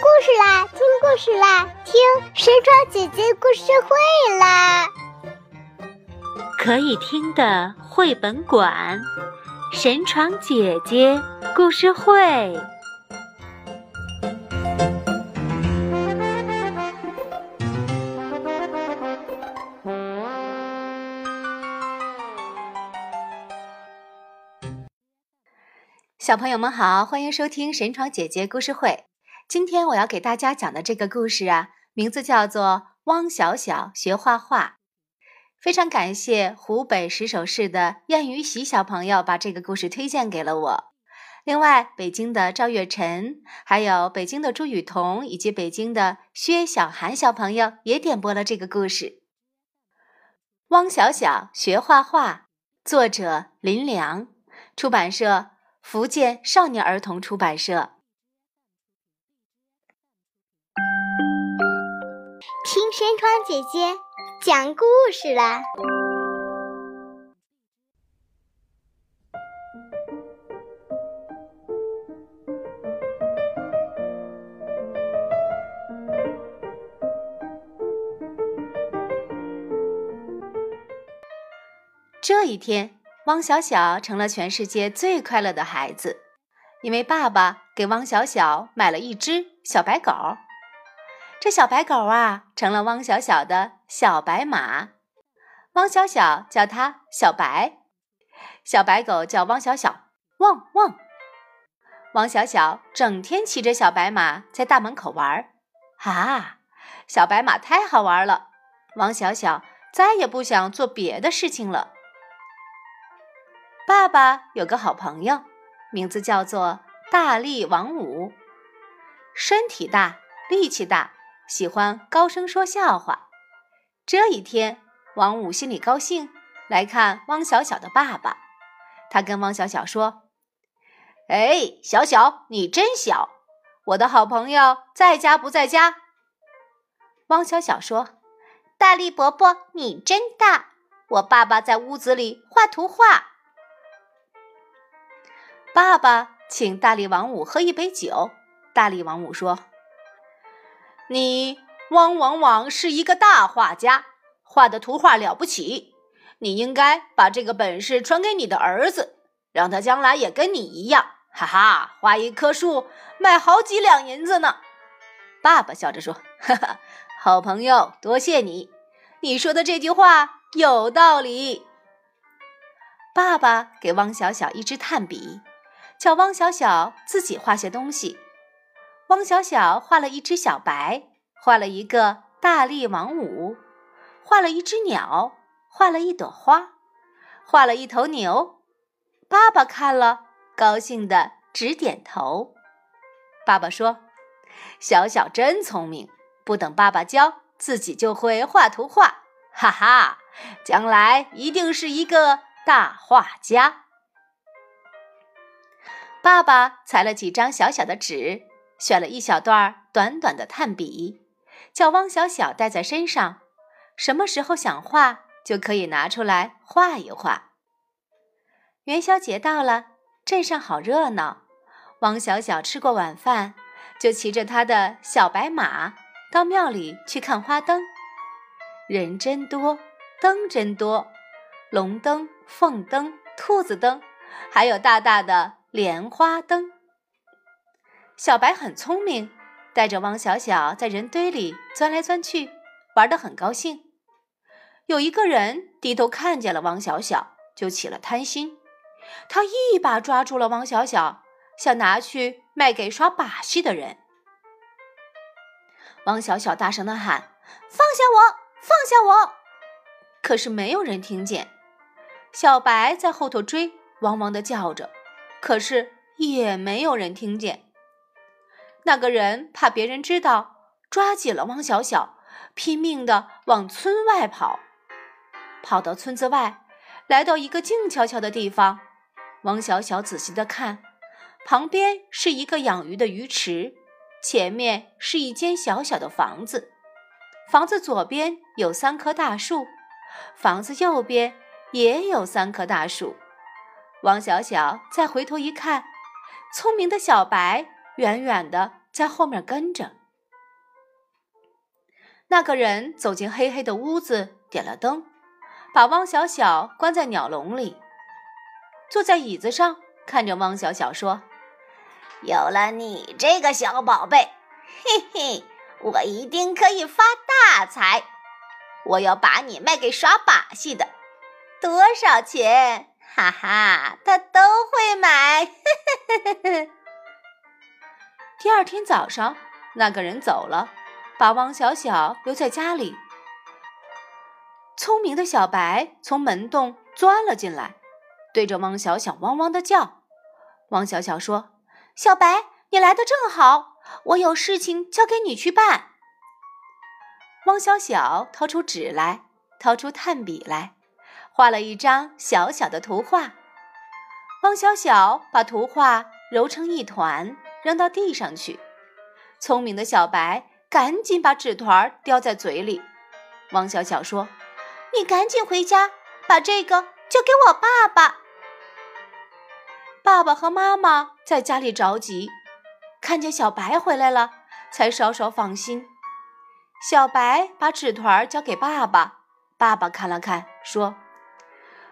故事啦，听故事啦，听神床姐姐故事会啦！可以听的绘本馆，神床姐姐故事会。小朋友们好，欢迎收听神床姐姐故事会。今天我要给大家讲的这个故事啊，名字叫做《汪小小学画画》。非常感谢湖北石首市的燕雨喜小朋友把这个故事推荐给了我。另外，北京的赵月晨，还有北京的朱雨桐，以及北京的薛小涵小朋友也点播了这个故事。《汪小小学画画》，作者林良，出版社福建少年儿童出版社。天窗姐姐讲故事啦！这一天，汪小小成了全世界最快乐的孩子，因为爸爸给汪小小买了一只小白狗。这小白狗啊，成了汪小小的小白马。汪小小叫它小白，小白狗叫汪小小汪汪。汪小小整天骑着小白马在大门口玩儿，啊，小白马太好玩了，汪小小再也不想做别的事情了。爸爸有个好朋友，名字叫做大力王五，身体大，力气大。喜欢高声说笑话。这一天，王五心里高兴，来看汪小小的爸爸。他跟汪小小说：“哎，小小，你真小！我的好朋友在家不在家？”汪小小说：“大力伯伯，你真大！我爸爸在屋子里画图画。”爸爸请大力王五喝一杯酒。大力王五说。你汪汪汪是一个大画家，画的图画了不起。你应该把这个本事传给你的儿子，让他将来也跟你一样，哈哈，画一棵树卖好几两银子呢。爸爸笑着说：“哈哈，好朋友，多谢你。你说的这句话有道理。”爸爸给汪小小一支炭笔，叫汪小小自己画些东西。汪小小画了一只小白，画了一个大力王五，画了一只鸟，画了一朵花，画了一头牛。爸爸看了，高兴的直点头。爸爸说：“小小真聪明，不等爸爸教，自己就会画图画。哈哈，将来一定是一个大画家。”爸爸裁了几张小小的纸。选了一小段短短的炭笔，叫汪小小带在身上，什么时候想画就可以拿出来画一画。元宵节到了，镇上好热闹。汪小小吃过晚饭，就骑着他的小白马到庙里去看花灯。人真多，灯真多，龙灯、凤灯、兔子灯，还有大大的莲花灯。小白很聪明，带着汪小小在人堆里钻来钻去，玩得很高兴。有一个人低头看见了汪小小，就起了贪心，他一把抓住了汪小小，想拿去卖给耍把戏的人。汪小小大声地喊：“放下我！放下我！”可是没有人听见。小白在后头追，汪汪地叫着，可是也没有人听见。那个人怕别人知道，抓紧了汪小小，拼命的往村外跑。跑到村子外，来到一个静悄悄的地方，汪小小仔细的看，旁边是一个养鱼的鱼池，前面是一间小小的房子。房子左边有三棵大树，房子右边也有三棵大树。汪小小再回头一看，聪明的小白远远的。在后面跟着。那个人走进黑黑的屋子，点了灯，把汪小小关在鸟笼里，坐在椅子上，看着汪小小说：“有了你这个小宝贝，嘿嘿，我一定可以发大财。我要把你卖给耍把戏的，多少钱？哈哈，他都会买。”第二天早上，那个人走了。把汪小小留在家里。聪明的小白从门洞钻了进来，对着汪小小汪汪的叫。汪小小说：“小白，你来的正好，我有事情交给你去办。”汪小小掏出纸来，掏出炭笔来，画了一张小小的图画。汪小小把图画揉成一团，扔到地上去。聪明的小白。赶紧把纸团叼在嘴里。汪小小说：“你赶紧回家，把这个交给我爸爸。”爸爸和妈妈在家里着急，看见小白回来了，才稍稍放心。小白把纸团交给爸爸，爸爸看了看，说：“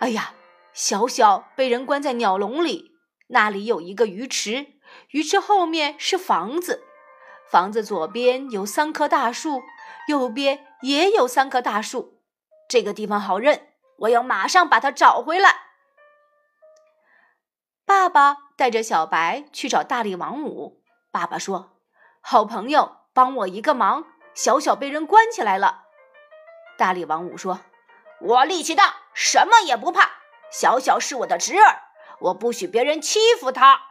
哎呀，小小被人关在鸟笼里，那里有一个鱼池，鱼池后面是房子。”房子左边有三棵大树，右边也有三棵大树。这个地方好认，我要马上把它找回来。爸爸带着小白去找大力王五。爸爸说：“好朋友，帮我一个忙，小小被人关起来了。”大力王五说：“我力气大，什么也不怕。小小是我的侄儿，我不许别人欺负他。”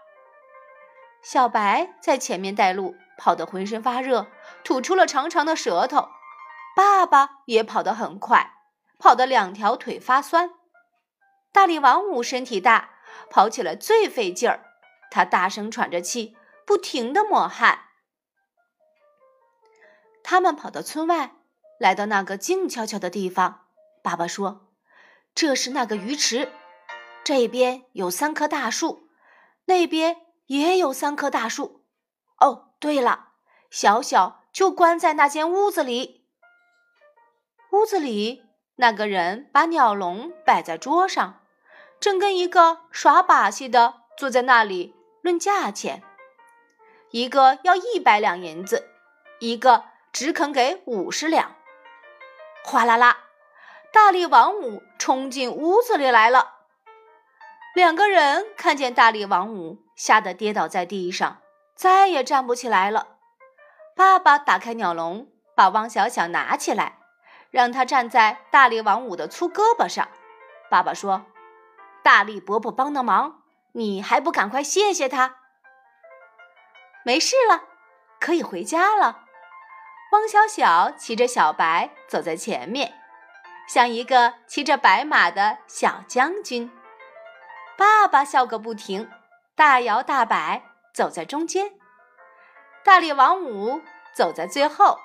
小白在前面带路。跑得浑身发热，吐出了长长的舌头。爸爸也跑得很快，跑得两条腿发酸。大力王五身体大，跑起来最费劲儿。他大声喘着气，不停地抹汗。他们跑到村外，来到那个静悄悄的地方。爸爸说：“这是那个鱼池，这边有三棵大树，那边也有三棵大树。”哦。对了，小小就关在那间屋子里。屋子里那个人把鸟笼摆在桌上，正跟一个耍把戏的坐在那里论价钱。一个要一百两银子，一个只肯给五十两。哗啦啦，大力王五冲进屋子里来了。两个人看见大力王五，吓得跌倒在地上。再也站不起来了。爸爸打开鸟笼，把汪小小拿起来，让他站在大力王五的粗胳膊上。爸爸说：“大力伯伯帮的忙，你还不赶快谢谢他？”没事了，可以回家了。汪小小骑着小白走在前面，像一个骑着白马的小将军。爸爸笑个不停，大摇大摆。走在中间，大力王五走在最后，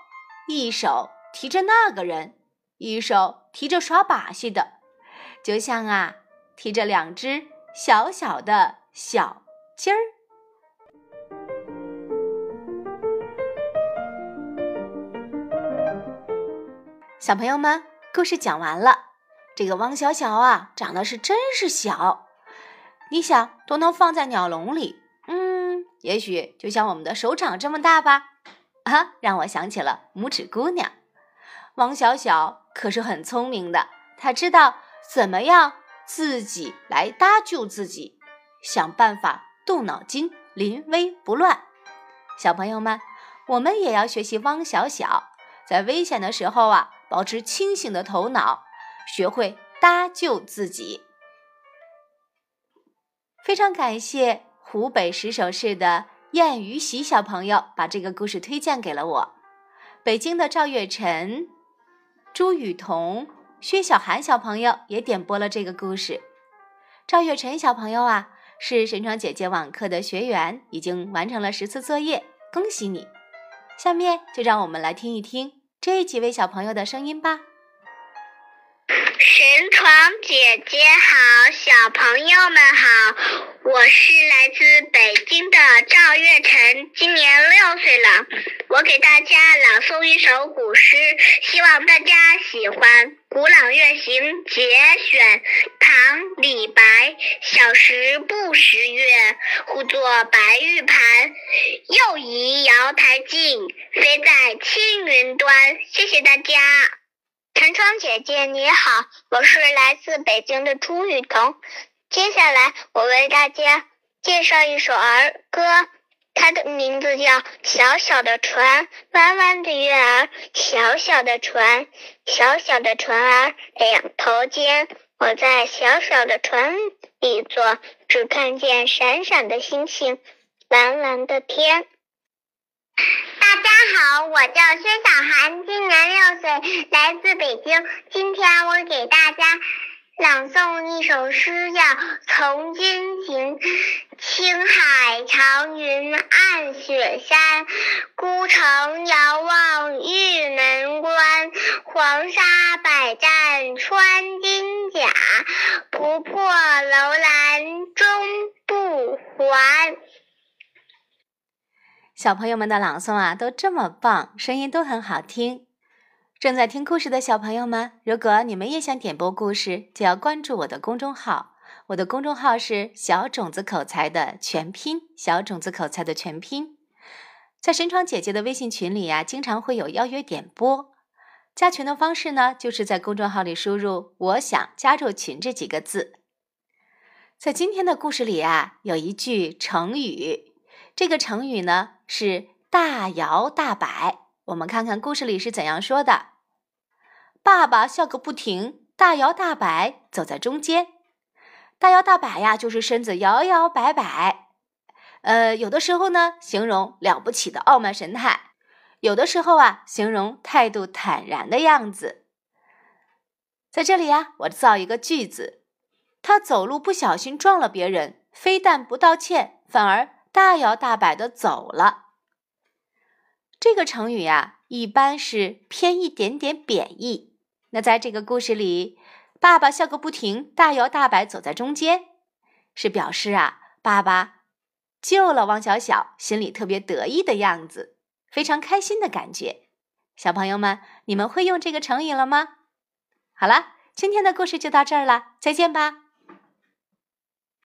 一手提着那个人，一手提着耍把戏的，就像啊，提着两只小小的小鸡儿。小朋友们，故事讲完了。这个汪小小啊，长得是真是小，你想都能放在鸟笼里。嗯也许就像我们的手掌这么大吧，啊，让我想起了拇指姑娘。汪小小可是很聪明的，她知道怎么样自己来搭救自己，想办法动脑筋，临危不乱。小朋友们，我们也要学习汪小小，在危险的时候啊，保持清醒的头脑，学会搭救自己。非常感谢。湖北石首市的燕于喜小朋友把这个故事推荐给了我。北京的赵月晨、朱雨桐、薛小涵小朋友也点播了这个故事。赵月晨小朋友啊，是神窗姐姐网课的学员，已经完成了十次作业，恭喜你！下面就让我们来听一听这几位小朋友的声音吧。神床姐姐，小朋友们好，我我是来自北京的赵月晨，今年六岁了。我给大家朗诵一首古诗，希望大家喜欢《古朗月行·节选》。唐·李白。小时不识月，呼作白玉盘。又疑瑶台镜，飞在青云端。谢谢大家。陈窗姐姐你好，我是来自北京的朱雨桐。接下来，我为大家介绍一首儿歌，它的名字叫《小小的船》。弯弯的月儿，小小的船，小小的船儿两头尖。我在小小的船里坐，只看见闪闪的星星，蓝蓝的天。大家好，我叫薛小涵，今年六岁，来自北京。今天我给大家。朗诵一首诗，叫《从军行》。青海长云暗雪山，孤城遥望玉门关。黄沙百战穿金甲，不破楼兰终不还。小朋友们的朗诵啊，都这么棒，声音都很好听。正在听故事的小朋友们，如果你们也想点播故事，就要关注我的公众号。我的公众号是“小种子口才”的全拼，“小种子口才”的全拼。在神窗姐姐的微信群里呀，经常会有邀约点播。加群的方式呢，就是在公众号里输入“我想加入群”这几个字。在今天的故事里啊，有一句成语，这个成语呢是“大摇大摆”。我们看看故事里是怎样说的：爸爸笑个不停，大摇大摆走在中间。大摇大摆呀，就是身子摇摇摆摆。呃，有的时候呢，形容了不起的傲慢神态；有的时候啊，形容态度坦然的样子。在这里呀，我造一个句子：他走路不小心撞了别人，非但不道歉，反而大摇大摆的走了。这个成语呀，一般是偏一点点贬义。那在这个故事里，爸爸笑个不停，大摇大摆走在中间，是表示啊，爸爸救了汪小小，心里特别得意的样子，非常开心的感觉。小朋友们，你们会用这个成语了吗？好了，今天的故事就到这儿了，再见吧。